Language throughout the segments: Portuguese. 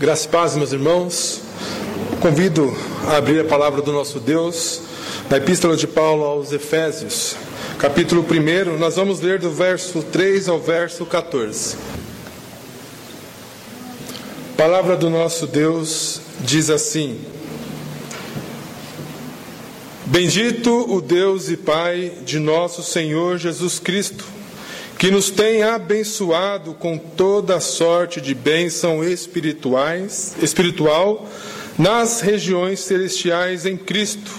Graças e paz, meus irmãos. Convido a abrir a palavra do nosso Deus na Epístola de Paulo aos Efésios, capítulo 1. Nós vamos ler do verso 3 ao verso 14. A palavra do nosso Deus diz assim: Bendito o Deus e Pai de nosso Senhor Jesus Cristo que nos tem abençoado com toda sorte de bênção espirituais, espiritual nas regiões celestiais em Cristo,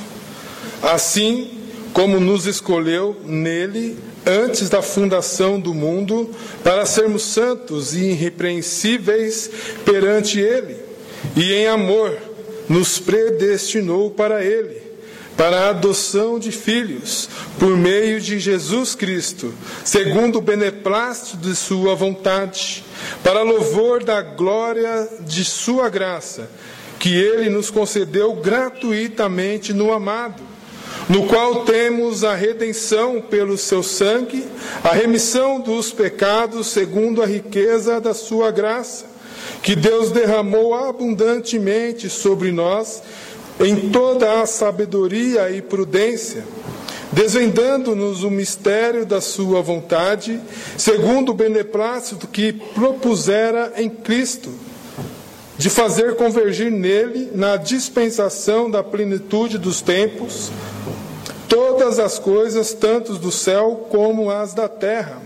assim como nos escolheu nele antes da fundação do mundo para sermos santos e irrepreensíveis perante ele, e em amor nos predestinou para ele para a adoção de filhos por meio de Jesus Cristo, segundo o beneplácito de Sua vontade, para louvor da glória de Sua graça, que Ele nos concedeu gratuitamente no amado, no qual temos a redenção pelo Seu sangue, a remissão dos pecados segundo a riqueza da Sua graça, que Deus derramou abundantemente sobre nós em toda a sabedoria e prudência, desvendando-nos o mistério da Sua vontade, segundo o beneplácito que propusera em Cristo, de fazer convergir nele, na dispensação da plenitude dos tempos, todas as coisas, tanto do céu como as da terra.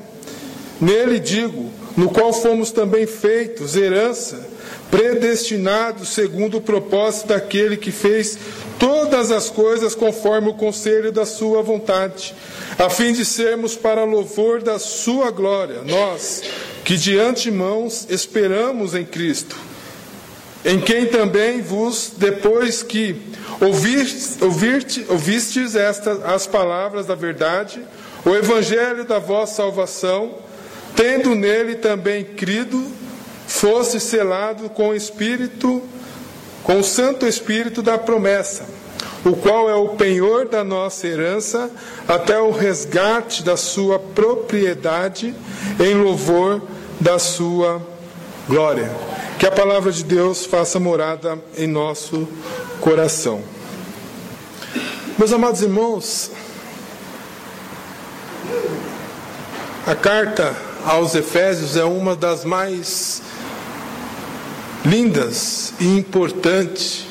Nele digo, no qual fomos também feitos herança predestinados segundo o propósito daquele que fez todas as coisas conforme o conselho da sua vontade, a fim de sermos para louvor da sua glória, nós que de antemão esperamos em Cristo, em quem também vos, depois que ouvistes, ouvistes, ouvistes estas, as palavras da verdade, o evangelho da vossa salvação, tendo nele também crido, fosse selado com o Espírito, com o Santo Espírito da promessa, o qual é o penhor da nossa herança até o resgate da sua propriedade em louvor da sua glória. Que a palavra de Deus faça morada em nosso coração. Meus amados irmãos, a carta aos Efésios é uma das mais lindas e importantes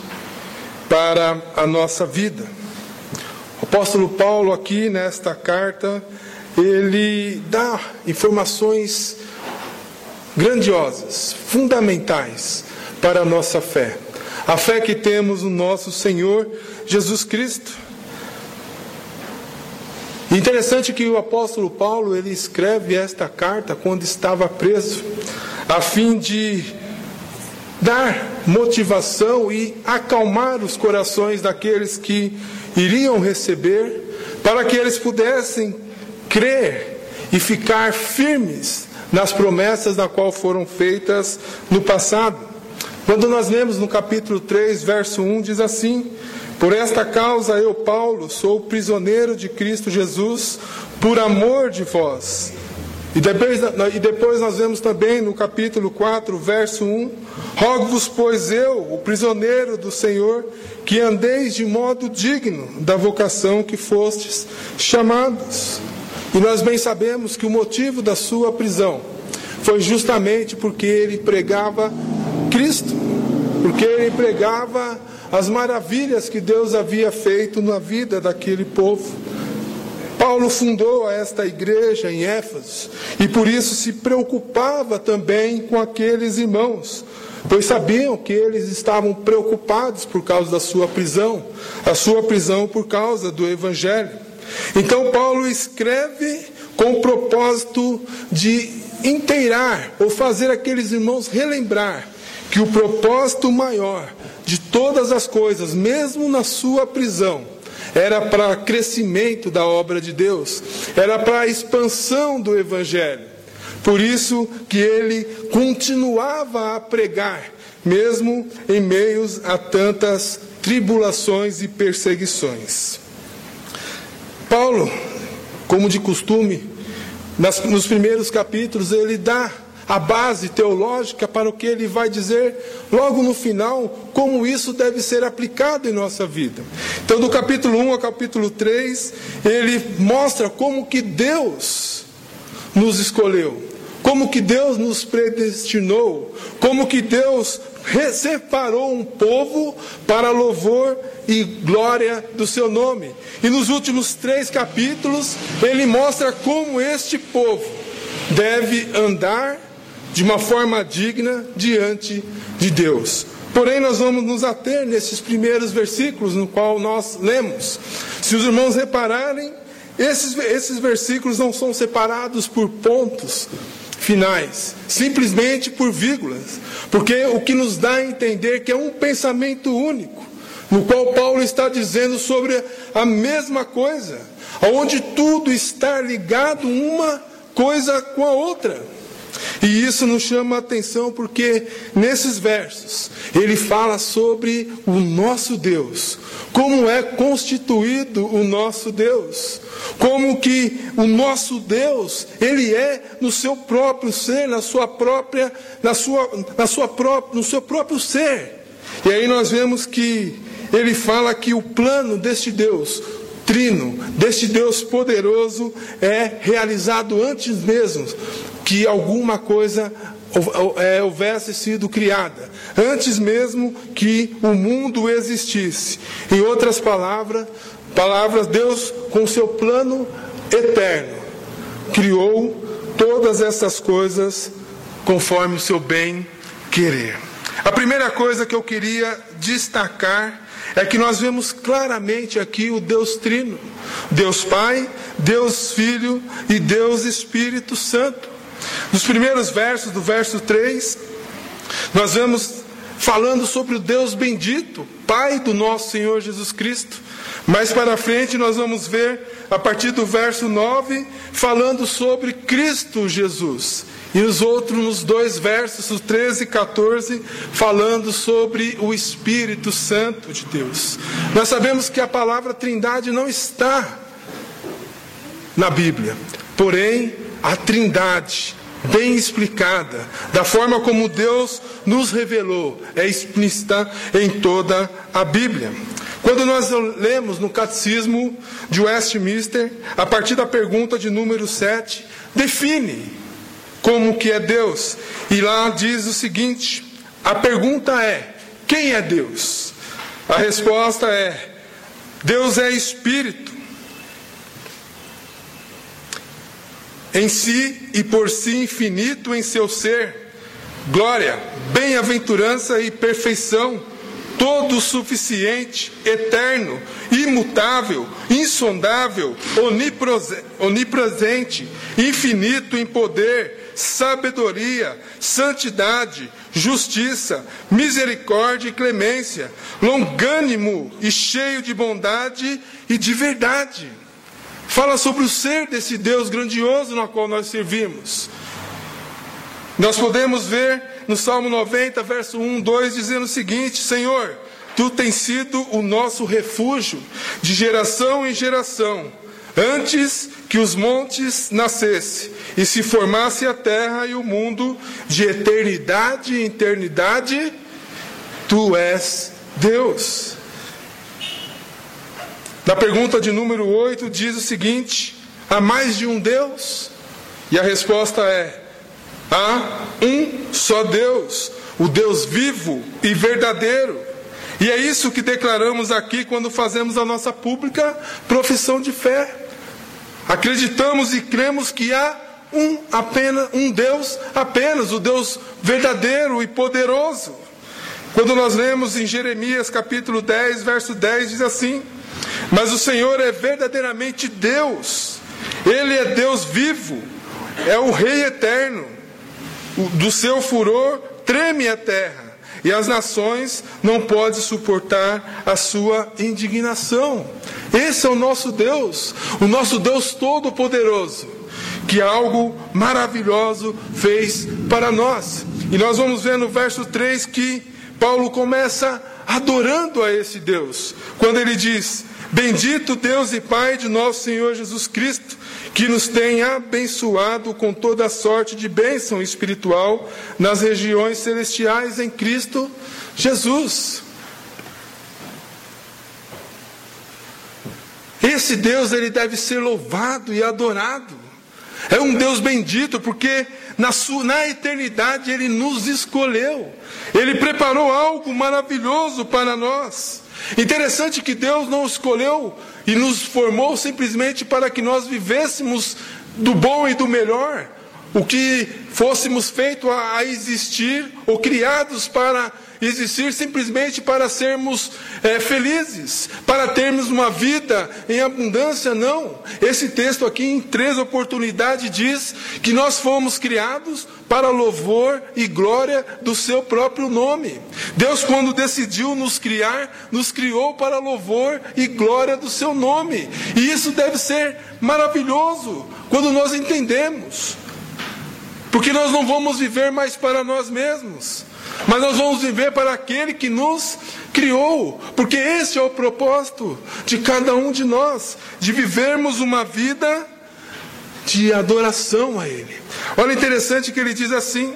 para a nossa vida. O apóstolo Paulo, aqui nesta carta, ele dá informações grandiosas, fundamentais para a nossa fé. A fé que temos no nosso Senhor Jesus Cristo. Interessante que o apóstolo Paulo ele escreve esta carta quando estava preso, a fim de dar motivação e acalmar os corações daqueles que iriam receber, para que eles pudessem crer e ficar firmes nas promessas da qual foram feitas no passado. Quando nós lemos no capítulo 3, verso 1, diz assim: Por esta causa eu, Paulo, sou prisioneiro de Cristo Jesus, por amor de vós e depois, e depois nós vemos também no capítulo 4, verso 1: Rogo-vos, pois eu, o prisioneiro do Senhor, que andeis de modo digno da vocação que fostes chamados. E nós bem sabemos que o motivo da sua prisão foi justamente porque ele pregava Cristo, porque ele pregava as maravilhas que Deus havia feito na vida daquele povo. Paulo fundou esta igreja em Éfeso e por isso se preocupava também com aqueles irmãos, pois sabiam que eles estavam preocupados por causa da sua prisão, a sua prisão por causa do Evangelho. Então, Paulo escreve com o propósito de inteirar ou fazer aqueles irmãos relembrar que o propósito maior de todas as coisas, mesmo na sua prisão, era para crescimento da obra de Deus, era para expansão do Evangelho. Por isso que ele continuava a pregar, mesmo em meios a tantas tribulações e perseguições. Paulo, como de costume, nas, nos primeiros capítulos, ele dá a base teológica para o que ele vai dizer logo no final, como isso deve ser aplicado em nossa vida. Então, do capítulo 1 ao capítulo 3, ele mostra como que Deus nos escolheu, como que Deus nos predestinou, como que Deus separou um povo para louvor e glória do seu nome. E nos últimos três capítulos, ele mostra como este povo deve andar de uma forma digna diante de Deus. Porém, nós vamos nos ater nesses primeiros versículos no qual nós lemos. Se os irmãos repararem, esses, esses versículos não são separados por pontos finais, simplesmente por vírgulas, porque o que nos dá a entender que é um pensamento único, no qual Paulo está dizendo sobre a mesma coisa, onde tudo está ligado uma coisa com a outra. E isso nos chama a atenção porque nesses versos ele fala sobre o nosso Deus, como é constituído o nosso Deus, como que o nosso Deus, ele é no seu próprio ser, na sua própria, na sua, na sua própria, no seu próprio ser. E aí nós vemos que ele fala que o plano deste Deus trino, deste Deus poderoso, é realizado antes mesmo que alguma coisa é, houvesse sido criada, antes mesmo que o mundo existisse. Em outras palavras, palavras, Deus, com seu plano eterno, criou todas essas coisas conforme o seu bem querer. A primeira coisa que eu queria destacar é que nós vemos claramente aqui o Deus Trino: Deus Pai, Deus Filho e Deus Espírito Santo. Nos primeiros versos, do verso 3, nós vemos falando sobre o Deus bendito, Pai do nosso Senhor Jesus Cristo. Mais para frente nós vamos ver, a partir do verso 9, falando sobre Cristo Jesus. E os outros, nos dois versos, o 13 e 14, falando sobre o Espírito Santo de Deus. Nós sabemos que a palavra Trindade não está na Bíblia, porém, a Trindade, bem explicada, da forma como Deus nos revelou, é explícita em toda a Bíblia. Quando nós lemos no Catecismo de Westminster, a partir da pergunta de número 7, define como que é Deus. E lá diz o seguinte: a pergunta é: quem é Deus? A resposta é: Deus é espírito. Em si e por si infinito em seu ser, glória, bem-aventurança e perfeição todo suficiente, eterno, imutável, insondável, onipresente, infinito em poder, sabedoria, santidade, justiça, misericórdia e clemência, longânimo e cheio de bondade e de verdade. Fala sobre o ser desse Deus grandioso na qual nós servimos. Nós podemos ver no Salmo 90, verso 1, 2, dizendo o seguinte: Senhor, tu tens sido o nosso refúgio de geração em geração, antes que os montes nascessem e se formasse a terra e o mundo, de eternidade em eternidade, tu és Deus. Na pergunta de número 8 diz o seguinte: há mais de um Deus? E a resposta é: Há um só Deus, o Deus vivo e verdadeiro. E é isso que declaramos aqui quando fazemos a nossa pública profissão de fé. Acreditamos e cremos que há um apenas um Deus apenas, o Deus verdadeiro e poderoso. Quando nós lemos em Jeremias capítulo 10, verso 10 diz assim: "Mas o Senhor é verdadeiramente Deus. Ele é Deus vivo, é o rei eterno do seu furor treme a terra, e as nações não podem suportar a sua indignação. Esse é o nosso Deus, o nosso Deus Todo-Poderoso, que algo maravilhoso fez para nós. E nós vamos ver no verso 3 que Paulo começa adorando a esse Deus. Quando ele diz: Bendito Deus e Pai de nosso Senhor Jesus Cristo, que nos tem abençoado com toda sorte de bênção espiritual nas regiões celestiais em Cristo Jesus. Esse Deus ele deve ser louvado e adorado. É um Deus bendito porque na, sua, na eternidade ele nos escolheu. Ele preparou algo maravilhoso para nós. Interessante que Deus não escolheu e nos formou simplesmente para que nós vivêssemos do bom e do melhor, o que fôssemos feitos a existir ou criados para existir simplesmente para sermos é, felizes, para termos uma vida em abundância, não. Esse texto aqui, em três oportunidades, diz que nós fomos criados para louvor e glória do seu próprio nome. Deus, quando decidiu nos criar, nos criou para louvor e glória do seu nome. E isso deve ser maravilhoso quando nós entendemos. Porque nós não vamos viver mais para nós mesmos mas nós vamos viver para aquele que nos criou, porque esse é o propósito de cada um de nós, de vivermos uma vida de adoração a Ele. Olha interessante que ele diz assim: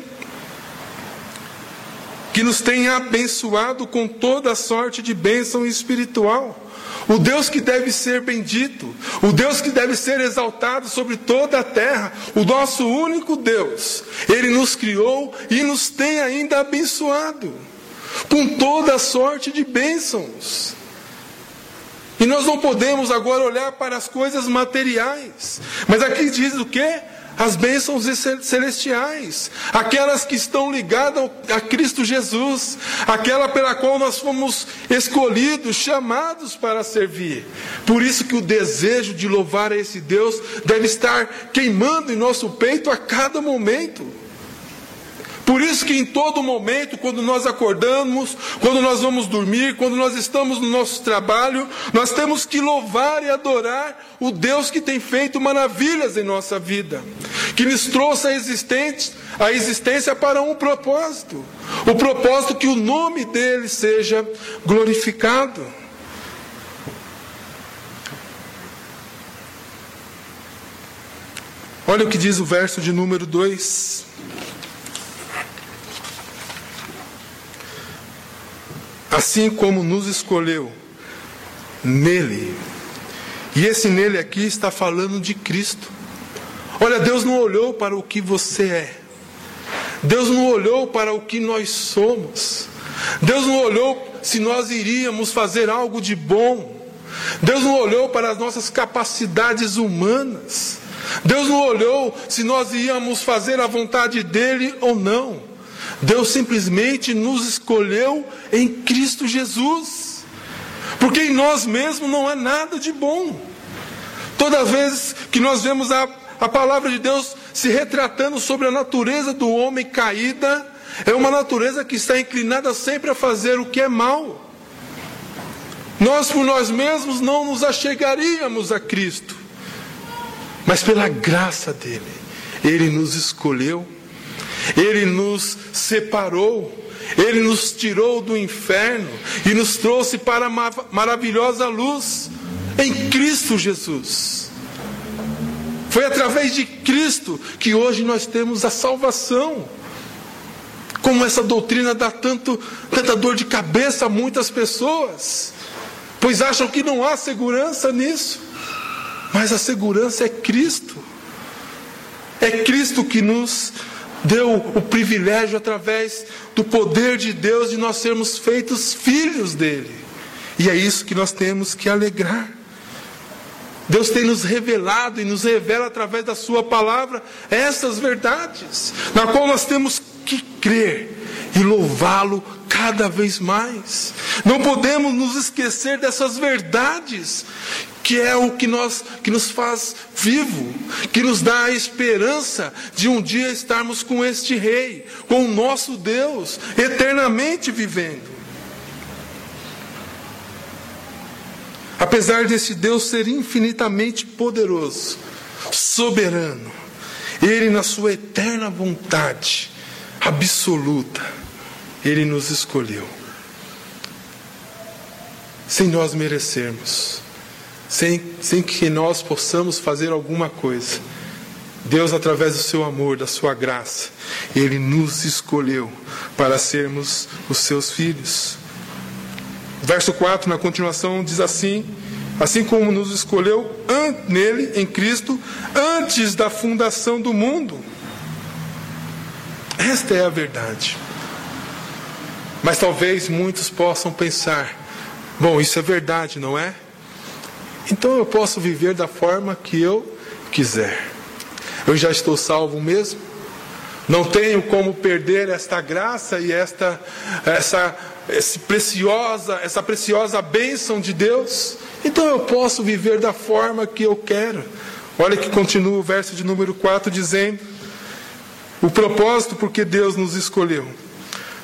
que nos tem abençoado com toda sorte de bênção espiritual. O Deus que deve ser bendito, o Deus que deve ser exaltado sobre toda a terra, o nosso único Deus, Ele nos criou e nos tem ainda abençoado, com toda sorte de bênçãos. E nós não podemos agora olhar para as coisas materiais, mas aqui diz o que? As bênçãos celestiais, aquelas que estão ligadas a Cristo Jesus, aquela pela qual nós fomos escolhidos, chamados para servir. Por isso que o desejo de louvar a esse Deus deve estar queimando em nosso peito a cada momento. Por isso que em todo momento, quando nós acordamos, quando nós vamos dormir, quando nós estamos no nosso trabalho, nós temos que louvar e adorar o Deus que tem feito maravilhas em nossa vida, que nos trouxe a existência, a existência para um propósito, o propósito que o nome dele seja glorificado. Olha o que diz o verso de número 2. Assim como nos escolheu nele. E esse nele aqui está falando de Cristo. Olha, Deus não olhou para o que você é. Deus não olhou para o que nós somos. Deus não olhou se nós iríamos fazer algo de bom. Deus não olhou para as nossas capacidades humanas. Deus não olhou se nós íamos fazer a vontade dele ou não. Deus simplesmente nos escolheu em Cristo Jesus. Porque em nós mesmos não há nada de bom. Toda vez que nós vemos a, a palavra de Deus se retratando sobre a natureza do homem caída, é uma natureza que está inclinada sempre a fazer o que é mal. Nós por nós mesmos não nos achegaríamos a Cristo, mas pela graça dele, ele nos escolheu ele nos separou, Ele nos tirou do inferno e nos trouxe para a maravilhosa luz em Cristo Jesus. Foi através de Cristo que hoje nós temos a salvação. Como essa doutrina dá tanto, tanta dor de cabeça a muitas pessoas, pois acham que não há segurança nisso, mas a segurança é Cristo. É Cristo que nos deu o privilégio, através do poder de Deus, de nós sermos feitos filhos dele. E é isso que nós temos que alegrar. Deus tem nos revelado e nos revela através da Sua palavra essas verdades, na qual nós temos que crer e louvá-lo cada vez mais. Não podemos nos esquecer dessas verdades que é o que, nós, que nos faz vivo, que nos dá a esperança de um dia estarmos com este Rei, com o nosso Deus, eternamente vivendo. Apesar desse Deus ser infinitamente poderoso, soberano, Ele, na sua eterna vontade absoluta, Ele nos escolheu. sem nós merecermos, sem, sem que nós possamos fazer alguma coisa. Deus, através do seu amor, da sua graça, Ele nos escolheu para sermos os seus filhos. Verso 4, na continuação, diz assim: Assim como nos escolheu nele, em Cristo, antes da fundação do mundo. Esta é a verdade. Mas talvez muitos possam pensar: bom, isso é verdade, não é? Então eu posso viver da forma que eu quiser. Eu já estou salvo mesmo? Não tenho como perder esta graça e esta essa preciosa, essa preciosa bênção de Deus? Então eu posso viver da forma que eu quero. Olha que continua o verso de número 4 dizendo: O propósito porque Deus nos escolheu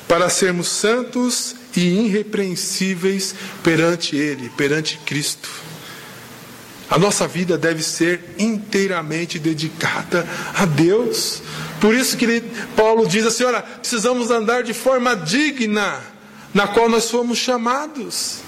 para sermos santos e irrepreensíveis perante Ele, perante Cristo. A nossa vida deve ser inteiramente dedicada a Deus. Por isso que Paulo diz assim: olha, precisamos andar de forma digna, na qual nós fomos chamados.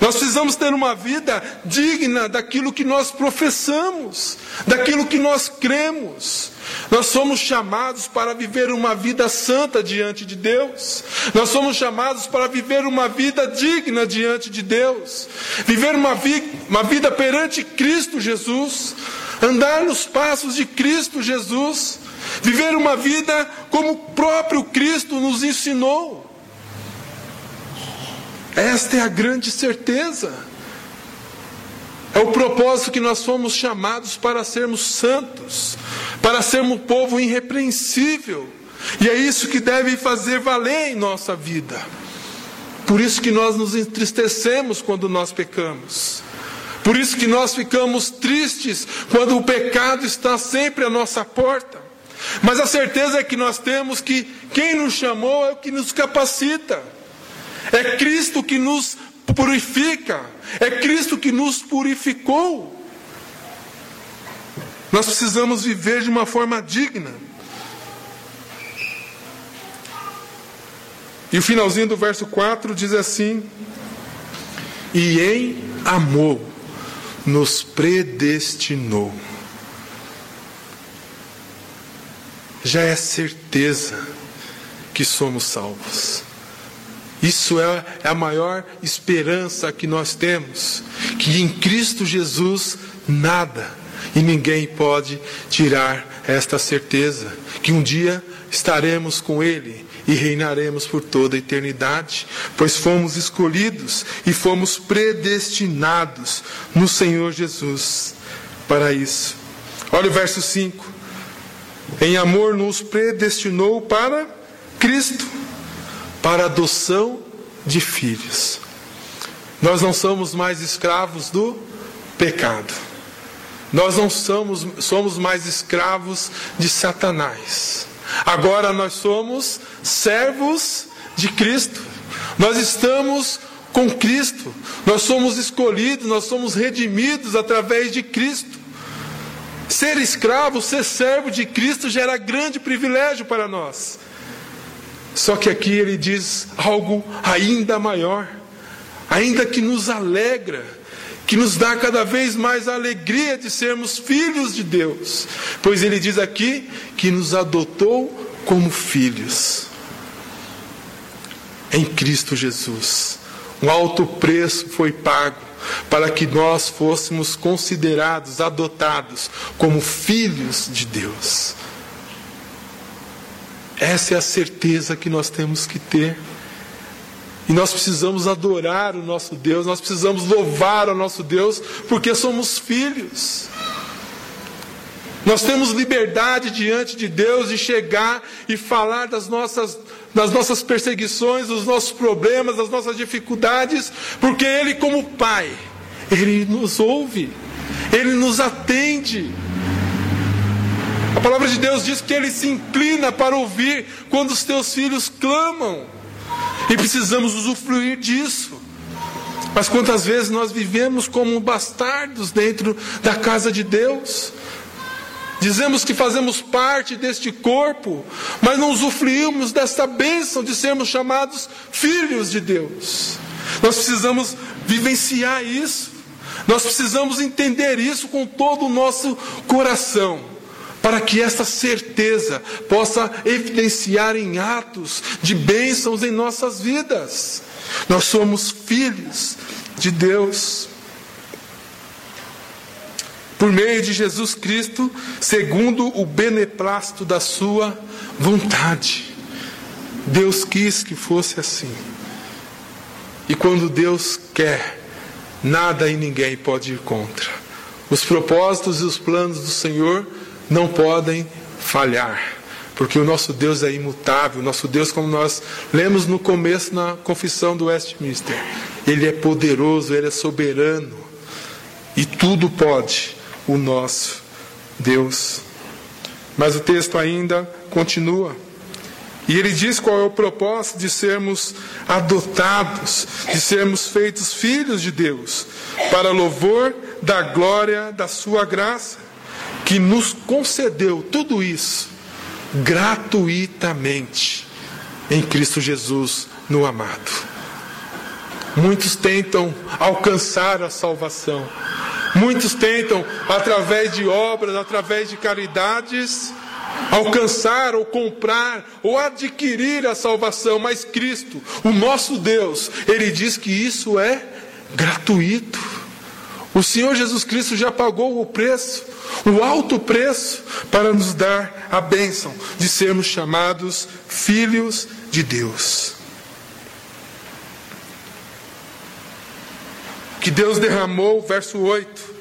Nós precisamos ter uma vida digna daquilo que nós professamos, daquilo que nós cremos. Nós somos chamados para viver uma vida santa diante de Deus. Nós somos chamados para viver uma vida digna diante de Deus. Viver uma, vi uma vida perante Cristo Jesus. Andar nos passos de Cristo Jesus. Viver uma vida como o próprio Cristo nos ensinou. Esta é a grande certeza. É o propósito que nós fomos chamados para sermos santos, para sermos um povo irrepreensível. E é isso que deve fazer valer em nossa vida. Por isso que nós nos entristecemos quando nós pecamos. Por isso que nós ficamos tristes quando o pecado está sempre à nossa porta. Mas a certeza é que nós temos que quem nos chamou é o que nos capacita. É Cristo que nos purifica. É Cristo que nos purificou. Nós precisamos viver de uma forma digna. E o finalzinho do verso 4 diz assim: E em amor nos predestinou. Já é certeza que somos salvos. Isso é, é a maior esperança que nós temos, que em Cristo Jesus nada e ninguém pode tirar esta certeza, que um dia estaremos com Ele e reinaremos por toda a eternidade, pois fomos escolhidos e fomos predestinados no Senhor Jesus para isso. Olha o verso 5. Em amor nos predestinou para Cristo para adoção de filhos. Nós não somos mais escravos do pecado. Nós não somos, somos mais escravos de Satanás. Agora nós somos servos de Cristo. Nós estamos com Cristo. Nós somos escolhidos, nós somos redimidos através de Cristo. Ser escravo, ser servo de Cristo gera grande privilégio para nós. Só que aqui ele diz algo ainda maior, ainda que nos alegra, que nos dá cada vez mais a alegria de sermos filhos de Deus, pois ele diz aqui que nos adotou como filhos em Cristo Jesus. Um alto preço foi pago para que nós fôssemos considerados, adotados como filhos de Deus. Essa é a certeza que nós temos que ter. E nós precisamos adorar o nosso Deus, nós precisamos louvar o nosso Deus, porque somos filhos. Nós temos liberdade diante de Deus de chegar e falar das nossas, das nossas perseguições, dos nossos problemas, das nossas dificuldades, porque Ele, como Pai, Ele nos ouve, Ele nos atende. Palavra de Deus diz que ele se inclina para ouvir quando os teus filhos clamam. E precisamos usufruir disso. Mas quantas vezes nós vivemos como bastardos dentro da casa de Deus? Dizemos que fazemos parte deste corpo, mas não usufruímos desta bênção de sermos chamados filhos de Deus. Nós precisamos vivenciar isso. Nós precisamos entender isso com todo o nosso coração, para que essa certeza possa evidenciar em atos de bênçãos em nossas vidas. Nós somos filhos de Deus. Por meio de Jesus Cristo, segundo o beneplácito da Sua vontade. Deus quis que fosse assim. E quando Deus quer, nada e ninguém pode ir contra. Os propósitos e os planos do Senhor não podem falhar, porque o nosso Deus é imutável. O nosso Deus, como nós lemos no começo na confissão do Westminster, ele é poderoso, ele é soberano e tudo pode o nosso Deus. Mas o texto ainda continua. E ele diz qual é o propósito de sermos adotados, de sermos feitos filhos de Deus, para louvor da glória da Sua graça, que nos concedeu tudo isso gratuitamente em Cristo Jesus, no amado. Muitos tentam alcançar a salvação, muitos tentam, através de obras, através de caridades, alcançar ou comprar ou adquirir a salvação, mas Cristo, o nosso Deus, ele diz que isso é gratuito. O Senhor Jesus Cristo já pagou o preço, o alto preço, para nos dar a bênção de sermos chamados filhos de Deus. Que Deus derramou, verso 8,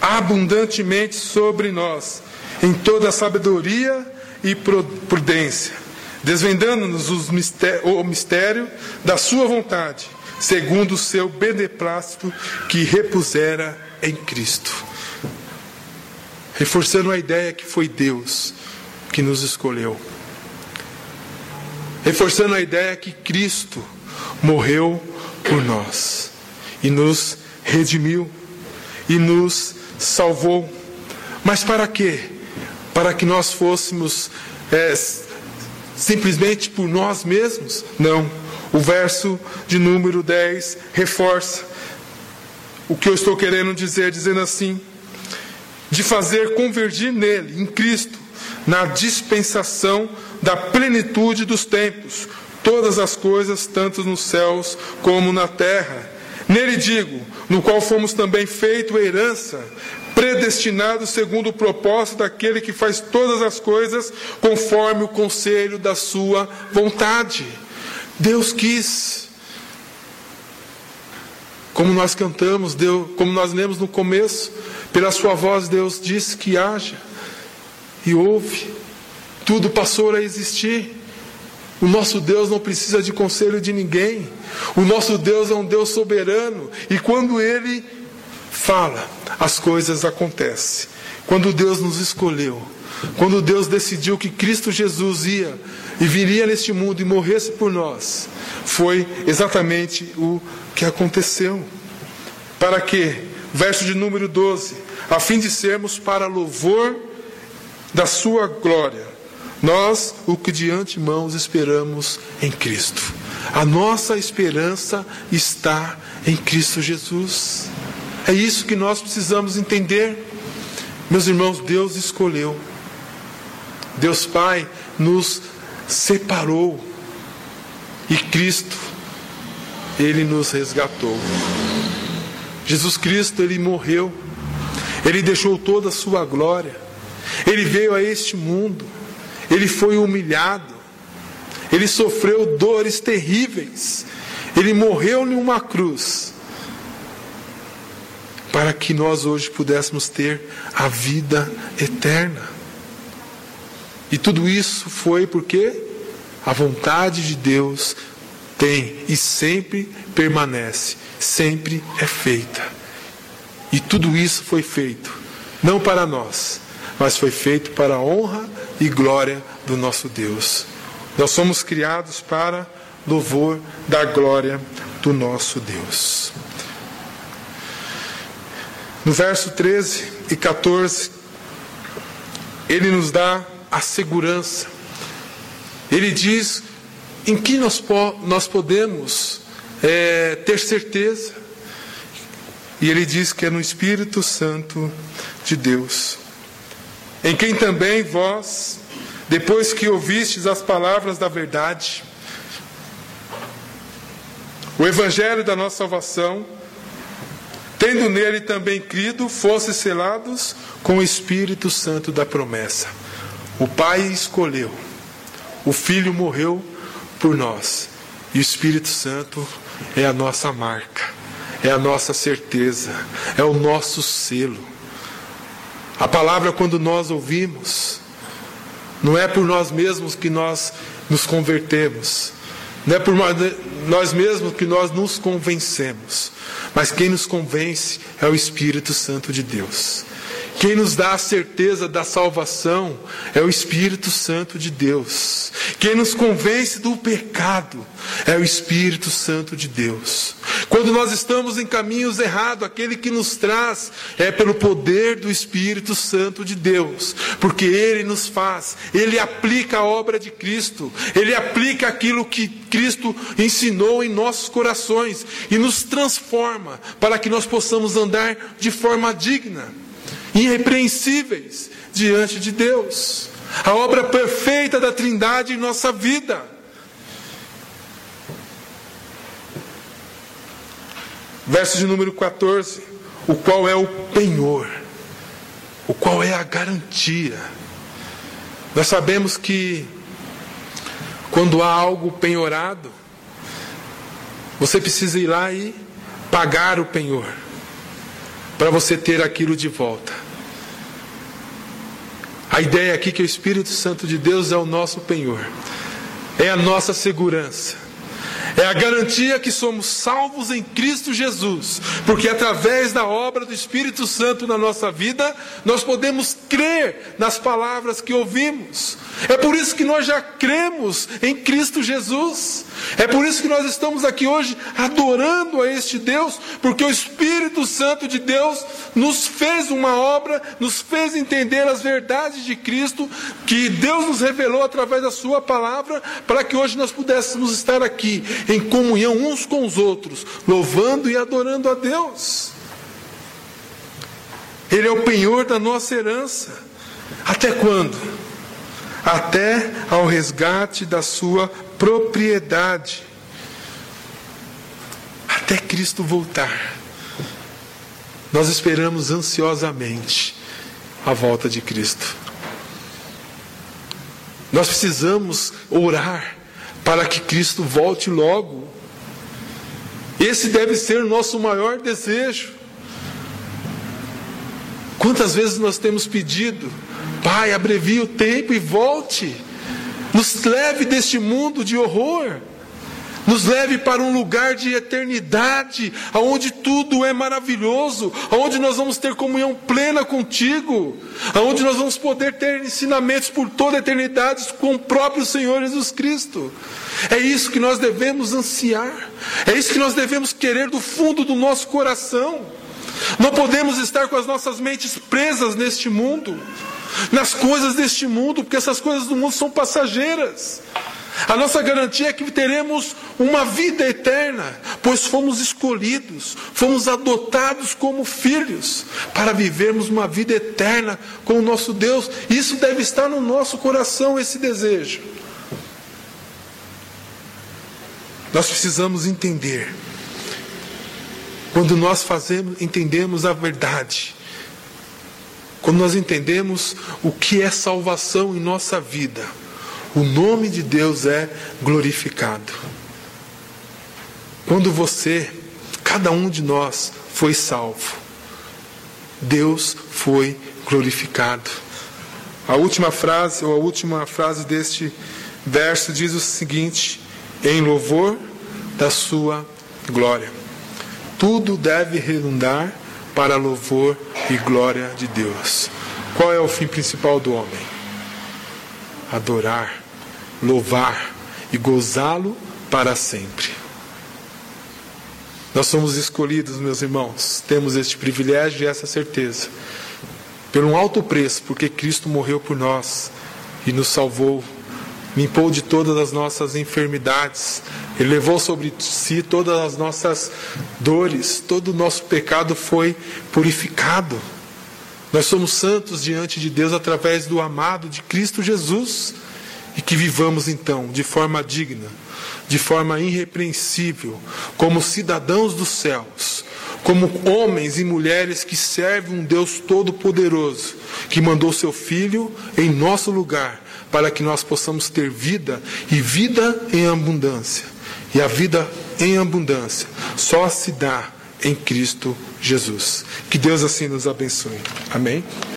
abundantemente sobre nós em toda a sabedoria e prudência, desvendando-nos o mistério da Sua vontade, segundo o seu beneplácito que repusera em Cristo. Reforçando a ideia que foi Deus que nos escolheu. Reforçando a ideia que Cristo morreu por nós e nos redimiu e nos salvou. Mas para quê? para que nós fôssemos é, simplesmente por nós mesmos? Não. O verso de número 10 reforça o que eu estou querendo dizer, dizendo assim: de fazer convergir nele, em Cristo, na dispensação da plenitude dos tempos, todas as coisas, tanto nos céus como na terra. Nele digo, no qual fomos também feito herança, predestinado segundo o propósito daquele que faz todas as coisas conforme o conselho da sua vontade. Deus quis. Como nós cantamos, Deus, como nós lemos no começo, pela sua voz Deus disse que haja e ouve. Tudo passou a existir. O nosso Deus não precisa de conselho de ninguém. O nosso Deus é um Deus soberano e quando ele fala, as coisas acontecem. Quando Deus nos escolheu, quando Deus decidiu que Cristo Jesus ia e viria neste mundo e morresse por nós, foi exatamente o que aconteceu. Para quê? Verso de número 12: a fim de sermos para louvor da Sua glória, nós o que de antemão esperamos em Cristo. A nossa esperança está em Cristo Jesus. É isso que nós precisamos entender. Meus irmãos, Deus escolheu. Deus Pai nos separou. E Cristo, Ele nos resgatou. Jesus Cristo, Ele morreu. Ele deixou toda a sua glória. Ele veio a este mundo. Ele foi humilhado. Ele sofreu dores terríveis. Ele morreu em uma cruz para que nós hoje pudéssemos ter a vida eterna. E tudo isso foi porque a vontade de Deus tem e sempre permanece, sempre é feita. E tudo isso foi feito, não para nós, mas foi feito para a honra e glória do nosso Deus. Nós somos criados para louvor da glória do nosso Deus. No verso 13 e 14, ele nos dá a segurança. Ele diz em que nós, nós podemos é, ter certeza. E ele diz que é no Espírito Santo de Deus, em quem também vós, depois que ouvistes as palavras da verdade, o Evangelho da nossa salvação, tendo nele também crido, fosse selados com o Espírito Santo da promessa. O Pai escolheu, o Filho morreu por nós, e o Espírito Santo é a nossa marca, é a nossa certeza, é o nosso selo. A palavra, quando nós ouvimos, não é por nós mesmos que nós nos convertemos, não é por nós mesmos que nós nos convencemos, mas quem nos convence é o Espírito Santo de Deus. Quem nos dá a certeza da salvação é o Espírito Santo de Deus. Quem nos convence do pecado é o Espírito Santo de Deus. Quando nós estamos em caminhos errados, aquele que nos traz é pelo poder do Espírito Santo de Deus, porque ele nos faz, ele aplica a obra de Cristo, ele aplica aquilo que Cristo ensinou em nossos corações e nos transforma para que nós possamos andar de forma digna irrepreensíveis diante de Deus. A obra perfeita da Trindade em nossa vida. Verso de número 14: o qual é o penhor, o qual é a garantia. Nós sabemos que quando há algo penhorado, você precisa ir lá e pagar o penhor, para você ter aquilo de volta. A ideia aqui é que o Espírito Santo de Deus é o nosso penhor, é a nossa segurança. É a garantia que somos salvos em Cristo Jesus, porque através da obra do Espírito Santo na nossa vida, nós podemos crer nas palavras que ouvimos. É por isso que nós já cremos em Cristo Jesus. É por isso que nós estamos aqui hoje adorando a este Deus, porque o Espírito Santo de Deus nos fez uma obra, nos fez entender as verdades de Cristo, que Deus nos revelou através da Sua palavra, para que hoje nós pudéssemos estar aqui em comunhão uns com os outros, louvando e adorando a Deus. Ele é o penhor da nossa herança. Até quando? Até ao resgate da sua propriedade. Até Cristo voltar. Nós esperamos ansiosamente a volta de Cristo. Nós precisamos orar para que Cristo volte logo. Esse deve ser o nosso maior desejo. Quantas vezes nós temos pedido, Pai, abrevie o tempo e volte, nos leve deste mundo de horror, nos leve para um lugar de eternidade, onde tudo é maravilhoso, onde nós vamos ter comunhão plena contigo, onde nós vamos poder ter ensinamentos por toda a eternidade com o próprio Senhor Jesus Cristo. É isso que nós devemos ansiar, é isso que nós devemos querer do fundo do nosso coração. Não podemos estar com as nossas mentes presas neste mundo, nas coisas deste mundo, porque essas coisas do mundo são passageiras. A nossa garantia é que teremos uma vida eterna, pois fomos escolhidos, fomos adotados como filhos, para vivermos uma vida eterna com o nosso Deus. Isso deve estar no nosso coração, esse desejo. Nós precisamos entender. Quando nós fazemos, entendemos a verdade, quando nós entendemos o que é salvação em nossa vida, o nome de Deus é glorificado. Quando você, cada um de nós, foi salvo, Deus foi glorificado. A última frase, ou a última frase deste verso diz o seguinte: em louvor da sua glória. Tudo deve redundar para louvor e glória de Deus. Qual é o fim principal do homem? Adorar, louvar e gozá-lo para sempre. Nós somos escolhidos, meus irmãos, temos este privilégio e essa certeza, por um alto preço, porque Cristo morreu por nós e nos salvou limpou de todas as nossas enfermidades, Ele levou sobre si todas as nossas dores, todo o nosso pecado foi purificado. Nós somos santos diante de Deus através do amado de Cristo Jesus e que vivamos então de forma digna, de forma irrepreensível, como cidadãos dos céus, como homens e mulheres que servem um Deus todo-poderoso, que mandou seu Filho em nosso lugar para que nós possamos ter vida e vida em abundância. E a vida em abundância só se dá em Cristo Jesus. Que Deus assim nos abençoe. Amém?